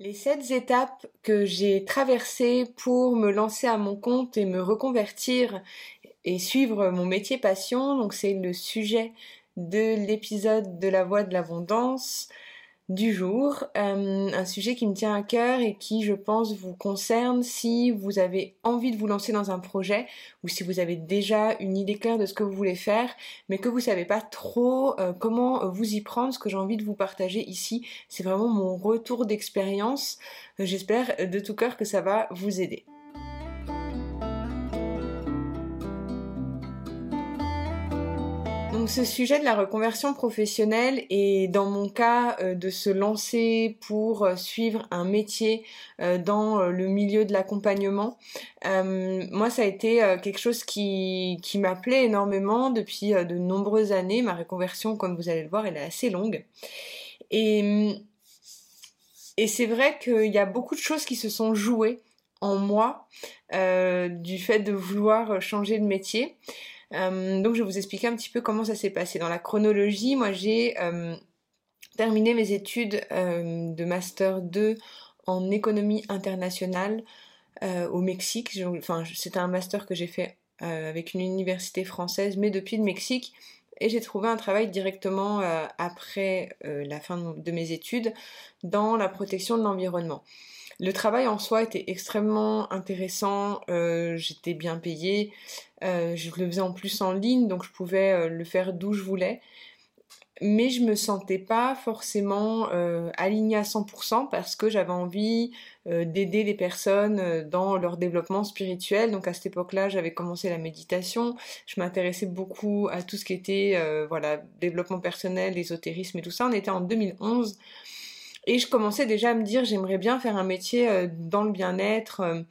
Les sept étapes que j'ai traversées pour me lancer à mon compte et me reconvertir et suivre mon métier passion, donc c'est le sujet de l'épisode de la voix de l'abondance du jour, euh, un sujet qui me tient à cœur et qui je pense vous concerne si vous avez envie de vous lancer dans un projet ou si vous avez déjà une idée claire de ce que vous voulez faire mais que vous savez pas trop euh, comment vous y prendre, ce que j'ai envie de vous partager ici, c'est vraiment mon retour d'expérience. J'espère de tout cœur que ça va vous aider. Donc ce sujet de la reconversion professionnelle et dans mon cas euh, de se lancer pour euh, suivre un métier euh, dans le milieu de l'accompagnement, moi ça a été quelque chose qui, m'appelait énormément depuis de nombreuses années. Ma reconversion, comme vous allez le voir, elle est assez longue. Et c'est vrai qu'il y a beaucoup de choses qui se sont jouées en moi du fait de vouloir changer de métier. Euh, donc je vais vous expliquer un petit peu comment ça s'est passé. Dans la chronologie, moi j'ai euh, terminé mes études euh, de master 2 en économie internationale au Mexique. Enfin, c'était un master que j'ai fait avec une université française, mais depuis le Mexique. Et j'ai trouvé un travail directement après la fin de mes études dans la protection de l'environnement. Le travail en soi était extrêmement intéressant, j'étais bien payée, je le faisais en plus en ligne, donc je pouvais euh, le faire d'où je voulais. Mais je me sentais pas forcément alignée à 100% parce que j'avais envie d'aider les personnes dans leur développement spirituel. Donc à cette époque-là, j'avais commencé la méditation. Je m'intéressais beaucoup à tout ce qui était voilà développement personnel, ésotérisme et tout ça. On était en 2011. Et je commençais déjà à me dire j'aimerais bien faire un métier euh, dans le bien-être, euh,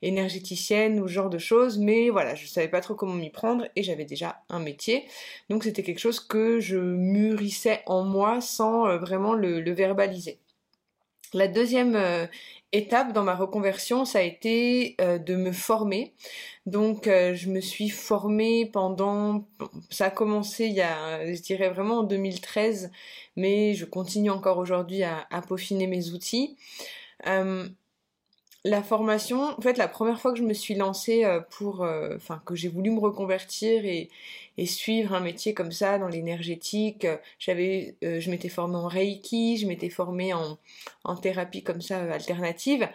énergéticienne ou ce genre de choses, mais voilà, je savais pas trop comment m'y prendre et j'avais déjà un métier. Donc c'était quelque chose que je mûrissais en moi sans euh, vraiment le, verbaliser. La deuxième étape dans ma reconversion, ça a été de me former. Donc je me suis formée pendant, ça a commencé il y a, je dirais vraiment en 2013, mais je continue encore aujourd'hui à, peaufiner mes outils. Euh, la formation, en fait, la première fois que je me suis lancée euh, pour, euh, enfin, que j'ai voulu me reconvertir et, et, suivre un métier comme ça dans l'énergétique, j'avais, je m'étais formée en Reiki, je m'étais formée en, en, thérapie comme ça alternative,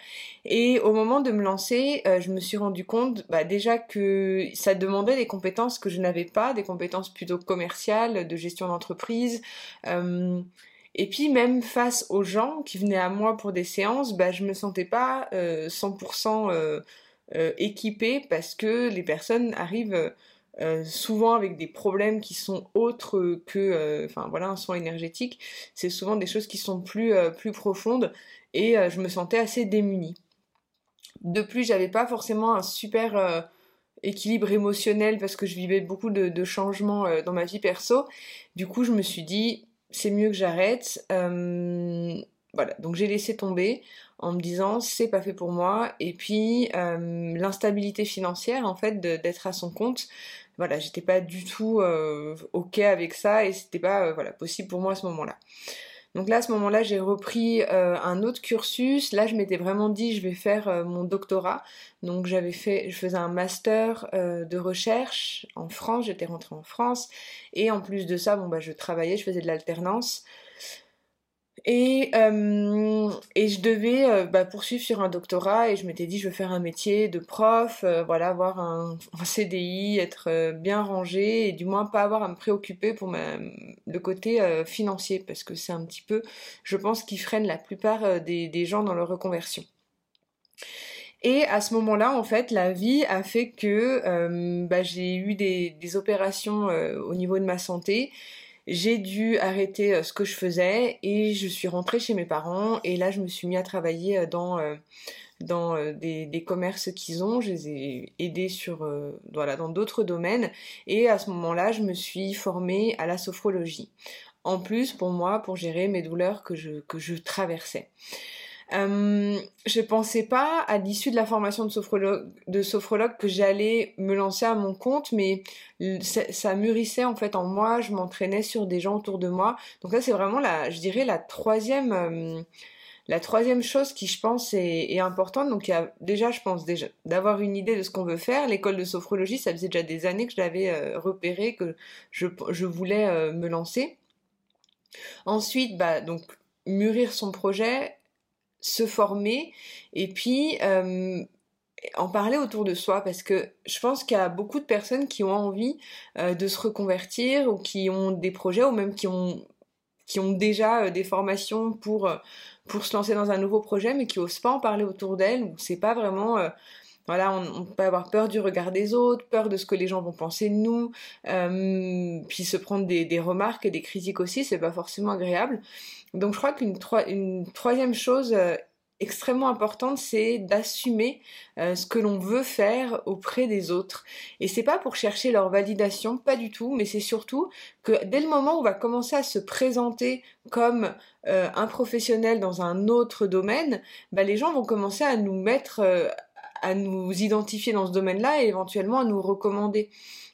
et au moment de me lancer, je me suis rendu compte, bah, déjà que ça demandait des compétences que je n'avais pas, des compétences plutôt commerciales, de gestion d'entreprise. Et puis même face aux gens qui venaient à moi pour des séances, bah, je me sentais pas 100% euh, euh, euh, équipée parce que les personnes arrivent souvent avec des problèmes qui sont autres que, enfin voilà, un soin énergétique. C'est souvent des choses qui sont plus, plus profondes et je me sentais assez démunie. De plus, j'avais pas forcément un super équilibre émotionnel parce que je vivais beaucoup de changements dans ma vie perso. Du coup, je me suis dit, c'est mieux que j'arrête. Euh, voilà, donc j'ai laissé tomber en me disant c'est pas fait pour moi. Et puis euh, l'instabilité financière en fait d'être à son compte, voilà, j'étais pas du tout euh, ok avec ça et c'était pas voilà possible pour moi à ce moment-là. Donc là, à ce moment-là, j'ai repris euh, un autre cursus. Là, je m'étais vraiment dit, je vais faire euh, mon doctorat. Donc j'avais fait, je faisais un master euh, de recherche en France. J'étais rentrée en France et en plus de ça, bon bah, je travaillais, je faisais de l'alternance. Et, euh, et je devais euh, bah, poursuivre sur un doctorat et je m'étais dit je veux faire un métier de prof, euh, voilà, avoir un, CDI, être bien rangé et du moins pas avoir à me préoccuper pour le côté financier parce que c'est un petit peu, je pense, qui freine la plupart des, gens dans leur reconversion. Et à ce moment-là, en fait, la vie a fait que bah, j'ai eu des opérations au niveau de ma santé j'ai dû arrêter euh, ce que je faisais et je suis rentrée chez mes parents et là je me suis mis à travailler euh, dans euh, dans des, des commerces qu'ils ont, je les ai aidés sur voilà dans d'autres domaines et à ce moment-là je me suis formée à la sophrologie. En plus pour moi pour gérer mes douleurs que je que je traversais. Euh, je pensais pas à l'issue de la formation de sophrologue, de sophrologue que j'allais me lancer à mon compte, mais ça, mûrissait en fait en moi. Je m'entraînais sur des gens autour de moi. Donc là, c'est vraiment la, je dirais la troisième, euh, La troisième chose qui, je pense, est, importante, donc y a déjà, je pense, déjà d'avoir une idée de ce qu'on veut faire. L'école de sophrologie, ça faisait déjà des années que je l'avais euh, repéré, que je, voulais euh, me lancer. Ensuite, bah, donc, mûrir son projet, se former, et puis euh, en parler autour de soi parce que je pense qu'il y a beaucoup de personnes qui ont envie de se reconvertir ou qui ont des projets ou même qui ont qui ont déjà des formations pour se lancer dans un nouveau projet, mais qui osent pas en parler autour d'elles, c'est pas vraiment euh, voilà, on, peut avoir peur du regard des autres, peur de ce que les gens vont penser de nous, euh, puis se prendre des, remarques et des critiques aussi, c'est pas forcément agréable. Donc je crois qu'une une troisième chose euh, extrêmement importante, c'est d'assumer euh, ce que l'on veut faire auprès des autres. Et c'est pas pour chercher leur validation, pas du tout, mais c'est surtout que dès le moment où on va commencer à se présenter comme euh, un professionnel dans un autre domaine, bah, les gens vont commencer à nous mettre, à nous identifier dans ce domaine-là et éventuellement à nous recommander.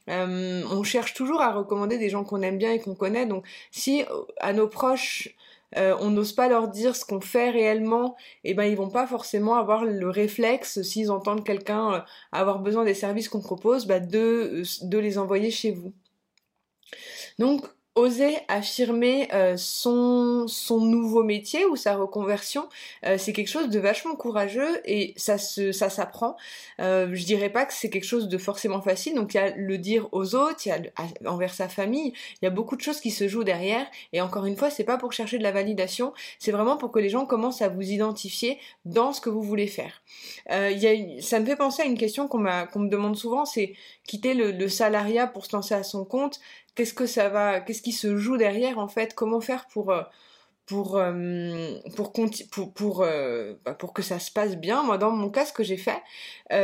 on cherche toujours à recommander des gens qu'on aime bien et qu'on connaît. Donc si à nos proches euh, on n'ose pas leur dire ce qu'on fait réellement, et eh ben ils vont pas forcément avoir le réflexe s'ils entendent quelqu'un euh, avoir besoin des services qu'on propose, bah, de, euh, de les envoyer chez vous. Donc oser affirmer euh, son, son nouveau métier ou sa reconversion, euh, c'est quelque chose de vachement courageux et ça se ça s'apprend. Euh, je dirais pas que c'est quelque chose de forcément facile. Donc il y a le dire aux autres, il y a envers sa famille, il y a beaucoup de choses qui se jouent derrière. Et encore une fois, c'est pas pour chercher de la validation, c'est vraiment pour que les gens commencent à vous identifier dans ce que vous voulez faire. Euh, y a ça me fait penser à une question qu'on m'a qu'on me demande souvent, c'est quitter le, le salariat pour se lancer à son compte qu'est-ce que ça va, qu'est-ce qui se joue derrière en fait, comment faire pour euh, pour euh, pour pour pour, euh, bah, pour que ça se passe bien? Moi, dans mon cas, ce que j'ai fait,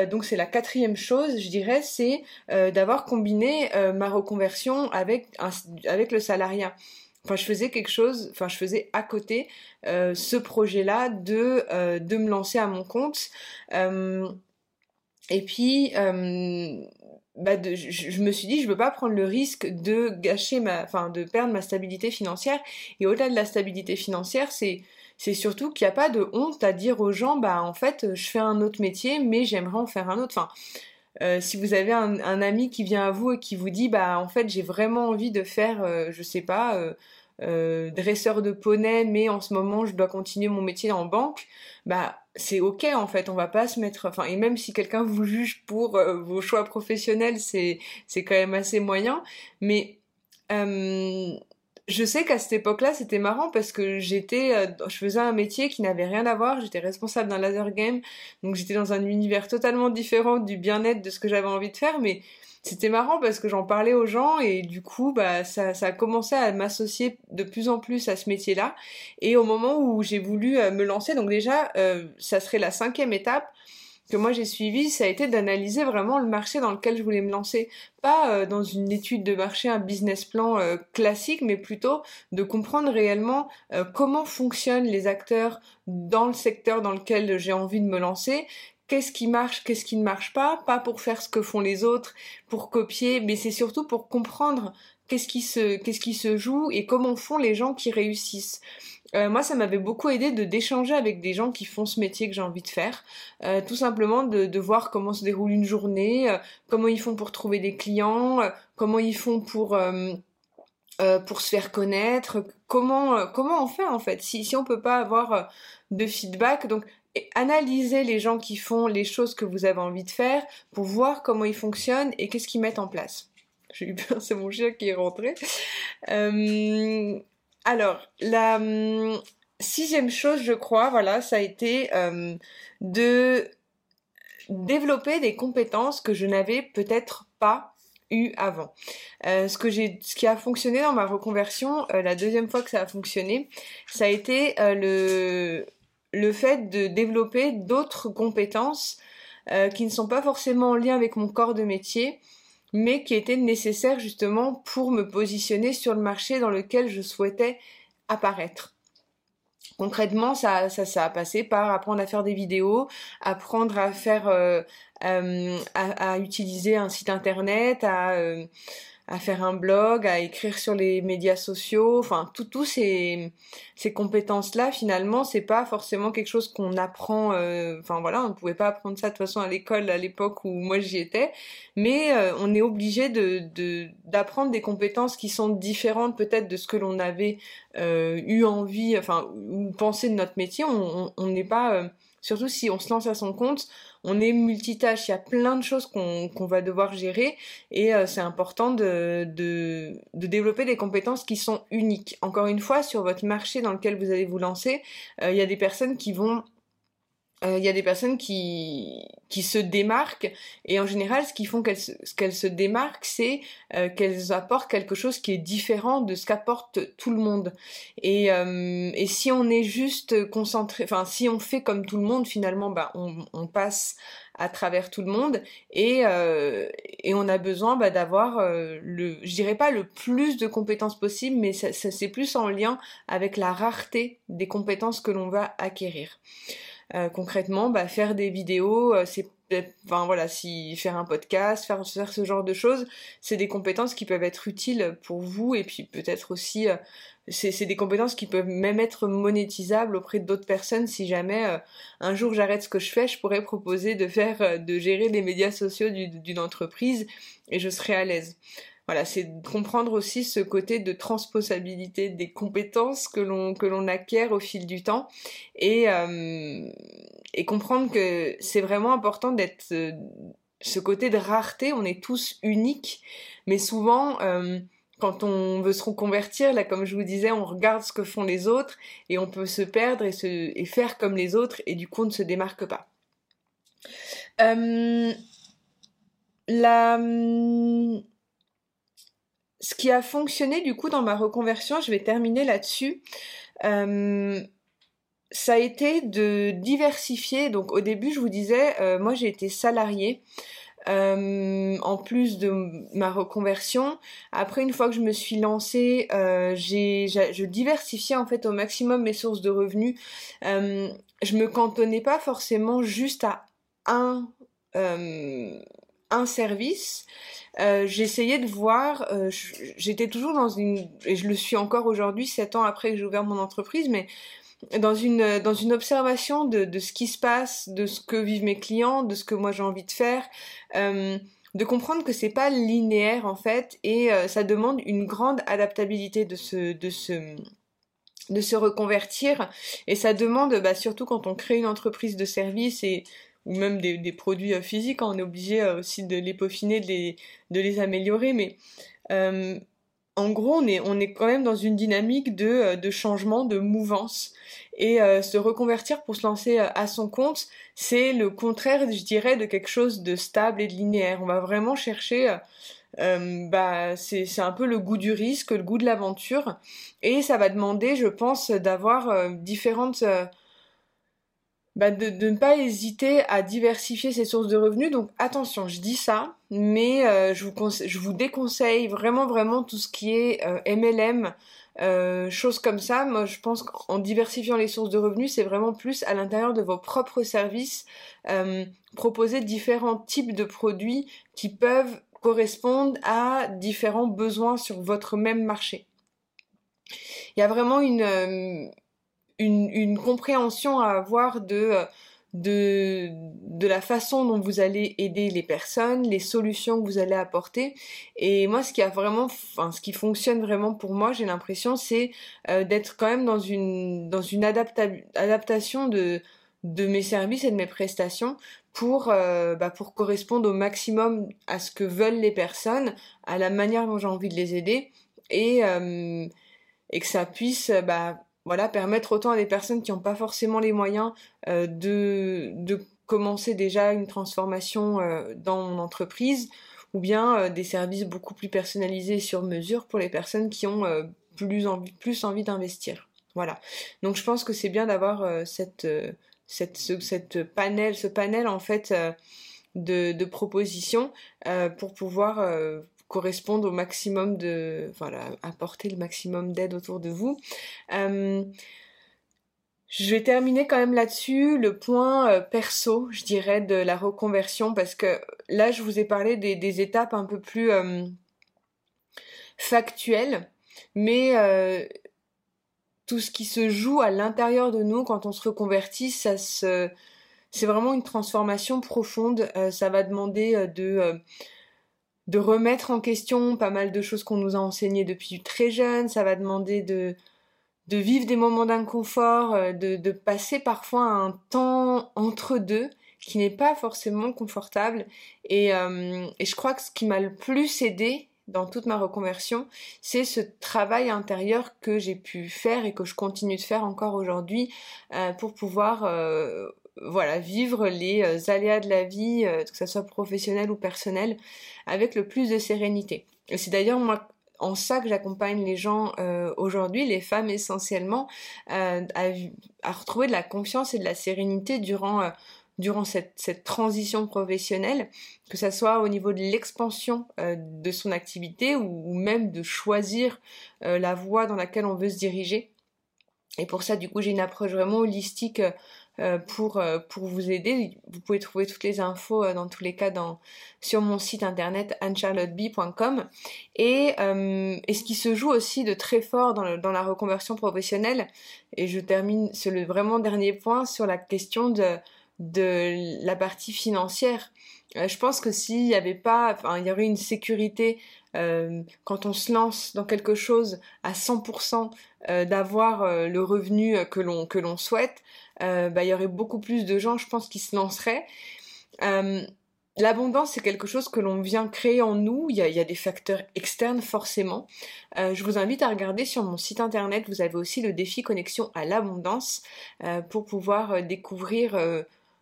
donc c'est la quatrième chose, je dirais, c'est d'avoir combiné ma reconversion avec avec le salariat. Enfin, je faisais quelque chose, enfin, je faisais à côté ce projet-là de de me lancer à mon compte. et puis bah je, me suis dit je veux pas prendre le risque de gâcher ma enfin de perdre ma stabilité financière. Et au-delà de la stabilité financière c'est c'est surtout qu'il n'y a pas de honte à dire aux gens bah en fait je fais un autre métier mais j'aimerais en faire un autre. Enfin euh, si vous avez un, ami qui vient à vous et qui vous dit bah en fait j'ai vraiment envie de faire euh, je sais pas euh, dresseur de poney, mais en ce moment je dois continuer mon métier en banque, bah c'est ok en fait, on va pas se mettre, enfin et même si quelqu'un vous juge pour euh, vos choix professionnels, c'est c'est quand même assez moyen, mais euh, je sais qu'à cette époque-là, c'était marrant parce que j'étais, je faisais un métier qui n'avait rien à voir. J'étais responsable d'un laser game, donc j'étais dans un univers totalement différent du bien-être de ce que j'avais envie de faire. Mais c'était marrant parce que j'en parlais aux gens et du coup bah ça, ça a commencé à m'associer de plus en plus à ce métier-là et au moment où j'ai voulu euh, me lancer donc déjà euh, ça serait la cinquième étape que moi j'ai suivi, ça a été d'analyser vraiment le marché dans lequel je voulais me lancer. Pas euh, dans une étude de marché, un business plan classique, mais plutôt de comprendre réellement comment fonctionnent les acteurs dans le secteur dans lequel j'ai envie de me lancer, qu'est-ce qui marche, qu'est-ce qui ne marche pas, pas pour faire ce que font les autres, pour copier, mais c'est surtout pour comprendre qu'est-ce qui se joue et comment font les gens qui réussissent. Euh, moi, ça m'avait beaucoup aidé de d'échanger avec des gens qui font ce métier que j'ai envie de faire, euh, tout simplement de, de, voir comment se déroule une journée, euh, comment ils font pour trouver des clients, comment ils font pour pour se faire connaître, comment comment on fait en fait si si on peut pas avoir de feedback. Donc analyser les gens qui font les choses que vous avez envie de faire pour voir comment ils fonctionnent et qu'est-ce qu'ils mettent en place. J'ai eu peur, c'est mon chien qui est rentré. Euh, alors, la hum, sixième chose, je crois, voilà, ça a été euh, de développer des compétences que je n'avais peut-être pas eu avant. Euh, ce qui a fonctionné dans ma reconversion, la deuxième fois que ça a fonctionné, ça a été le le fait de développer d'autres compétences euh, qui ne sont pas forcément en lien avec mon corps de métier, mais qui étaient nécessaires justement pour me positionner sur le marché dans lequel je souhaitais apparaître. Concrètement, ça, ça, ça a passé par apprendre à faire des vidéos, apprendre à faire, euh, euh, à, utiliser un site internet, à à faire un blog, à écrire sur les médias sociaux, enfin tout tous ces ces compétences là finalement c'est pas forcément quelque chose qu'on apprend euh, enfin voilà on ne pouvait pas apprendre ça de toute façon à l'école à l'époque où moi j'y étais. Mais euh, on est obligé de d'apprendre des compétences qui sont différentes peut-être de ce que l'on avait euh, eu envie enfin ou pensé de notre métier. On n'est pas surtout si on se lance à son compte on est multitâche, il y a plein de choses qu'on va devoir gérer et euh, c'est important de, développer des compétences qui sont uniques. Encore une fois, sur votre marché dans lequel vous allez vous lancer, euh, il y a des personnes qui vont euh, il y a des personnes qui, qui se démarquent et en général ce qui font qu'elles se, qu'elles se démarquent c'est euh, qu'elles apportent quelque chose qui est différent de ce qu'apporte tout le monde. Et, euh, et si on est juste concentré enfin si on fait comme tout le monde finalement bah on, on passe à travers tout le monde et, et on a besoin bah, d'avoir le je dirais pas le plus de compétences possible mais ça, ça c'est plus en lien avec la rareté des compétences que l'on va acquérir euh, concrètement, bah, faire des vidéos, euh, c'est enfin voilà, si faire un podcast, faire, faire ce genre de choses, c'est des compétences qui peuvent être utiles pour vous et puis peut-être aussi euh, c'est des compétences qui peuvent même être monétisables auprès d'autres personnes si jamais un jour j'arrête ce que je fais, je pourrais proposer de faire de gérer les médias sociaux d'une entreprise et je serai à l'aise voilà, c'est comprendre aussi ce côté de transposabilité des compétences que l'on que l'on acquiert au fil du temps et euh, et comprendre que c'est vraiment important d'être euh, ce côté de rareté. On est tous uniques, mais souvent euh, quand on veut se reconvertir, là, comme je vous disais, on regarde ce que font les autres et on peut se perdre et, se, et faire comme les autres et du coup on ne se démarque pas. la, ce qui a fonctionné du coup dans ma reconversion, je vais terminer là-dessus. Euh, ça a été de diversifier. Donc au début, je vous disais, euh, moi j'ai été salariée. Euh, en plus de ma reconversion. Après, une fois que je me suis lancée, j'ai, je diversifiais en fait au maximum mes sources de revenus. je me cantonnais pas forcément juste à un un service. Euh, j'essayais de voir, euh, j'étais toujours dans une, et je le suis encore aujourd'hui, sept ans après que j'ai ouvert mon entreprise, mais dans une, dans une observation de, de, ce qui se passe, de ce que vivent mes clients, de ce que moi j'ai envie de faire, euh, de comprendre que c'est pas linéaire en fait, et ça demande une grande adaptabilité de ce, de ce, de se reconvertir et ça demande bah, surtout quand on crée une entreprise de service et ou même des, produits euh, physiques, hein, on est obligé euh, aussi de les peaufiner, de les, de les améliorer, mais euh, en gros, on est, quand même dans une dynamique de, de changement, de mouvance. Et se reconvertir pour se lancer à son compte, c'est le contraire, je dirais, de quelque chose de stable et de linéaire. On va vraiment chercher, bah, c'est un peu le goût du risque, le goût de l'aventure. Et ça va demander, je pense, d'avoir différentes bah, de, de, ne pas hésiter à diversifier ses sources de revenus. Donc attention, je dis ça, mais euh, je, vous je vous déconseille vraiment vraiment tout ce qui est euh, MLM, euh, choses comme ça. Moi, je pense qu'en diversifiant les sources de revenus, c'est vraiment plus à l'intérieur de vos propres services, euh, proposer différents types de produits qui peuvent correspondre à différents besoins sur votre même marché. Il y a vraiment une une, une, compréhension à avoir de, de, de la façon dont vous allez aider les personnes, les solutions que vous allez apporter. Et moi, ce qui a vraiment, enfin, ce qui fonctionne vraiment pour moi, j'ai l'impression, c'est euh, d'être quand même dans une, dans une adaptation de, de mes services et de mes prestations pour, euh, bah, pour correspondre au maximum à ce que veulent les personnes, à la manière dont j'ai envie de les aider et, euh, et que ça puisse bah, voilà, permettre autant à des personnes qui n'ont pas forcément les moyens euh, de, de commencer déjà une transformation euh, dans mon entreprise, ou bien euh, des services beaucoup plus personnalisés sur mesure pour les personnes qui ont plus envie, plus envie d'investir. Voilà. Donc je pense que c'est bien d'avoir cette, cette, ce, cette panel, ce panel en fait de, de propositions pour pouvoir correspondre au maximum de, voilà, apporter le maximum d'aide autour de vous. Euh, je vais terminer quand même là-dessus le point euh, perso, je dirais, de la reconversion, parce que là, je vous ai parlé des, étapes un peu plus, euh, factuel, mais tout ce qui se joue à l'intérieur de nous quand on se reconvertit, ça se c'est vraiment une transformation profonde. ça va demander de de remettre en question pas mal de choses qu'on nous a enseignées depuis très jeune. Ça va demander de vivre des moments d'inconfort, euh, de, passer parfois un temps entre deux qui n'est pas forcément confortable. Et, euh, et je crois que ce qui m'a le plus aidé dans toute ma reconversion, c'est ce travail intérieur que j'ai pu faire et que je continue de faire encore aujourd'hui euh, pour pouvoir voilà vivre les euh, aléas de la vie, euh, que ce soit professionnel ou personnel, avec le plus de sérénité. Et c'est d'ailleurs moi en ça que j'accompagne les gens euh, aujourd'hui, les femmes essentiellement, à, retrouver de la confiance et de la sérénité durant, durant cette, cette, transition professionnelle, que ce soit au niveau de l'expansion de son activité ou, ou, même de choisir la voie dans laquelle on veut se diriger. Et pour ça, du coup, j'ai une approche vraiment holistique pour, euh, pour vous aider. Vous pouvez trouver toutes les infos euh, dans tous les cas dans, sur mon site internet anne-charlotte-b.com Et, ce qui se joue aussi de très fort dans, la reconversion professionnelle, et je termine sur le vraiment dernier point sur la question de, de la partie financière. je pense que s'il n'y avait pas, enfin, il y aurait une sécurité euh, quand on se lance dans quelque chose à 100% euh, d'avoir euh, le revenu que l'on que l'on souhaite, bah, il y aurait beaucoup plus de gens, je pense, qui se lanceraient. L'abondance, c'est quelque chose que l'on vient créer en nous. Il y, a, il y a des facteurs externes forcément. je vous invite à regarder sur mon site internet. Vous avez aussi le défi connexion à l'abondance pour pouvoir découvrir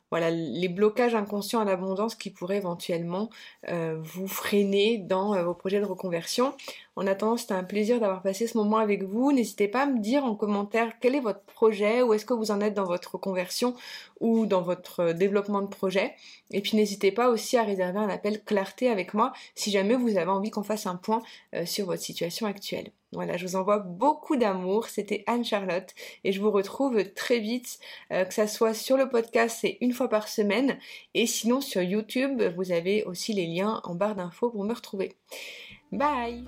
voilà les blocages inconscients à l'abondance qui pourraient éventuellement euh, vous freiner dans euh, vos projets de reconversion. En attendant, c'était un plaisir d'avoir passé ce moment avec vous. N'hésitez pas à me dire en commentaire quel est votre projet, où est-ce que vous en êtes dans votre reconversion ou dans votre euh, développement de projet. Et puis n'hésitez pas aussi à réserver un appel clarté avec moi si jamais vous avez envie qu'on fasse un point sur votre situation actuelle. Voilà, je vous envoie beaucoup d'amour. C'était Anne-Charlotte et je vous retrouve très vite, euh, que ça soit sur le podcast, c'est une fois par semaine. Et sinon sur YouTube, vous avez aussi les liens en barre d'infos pour me retrouver. Bye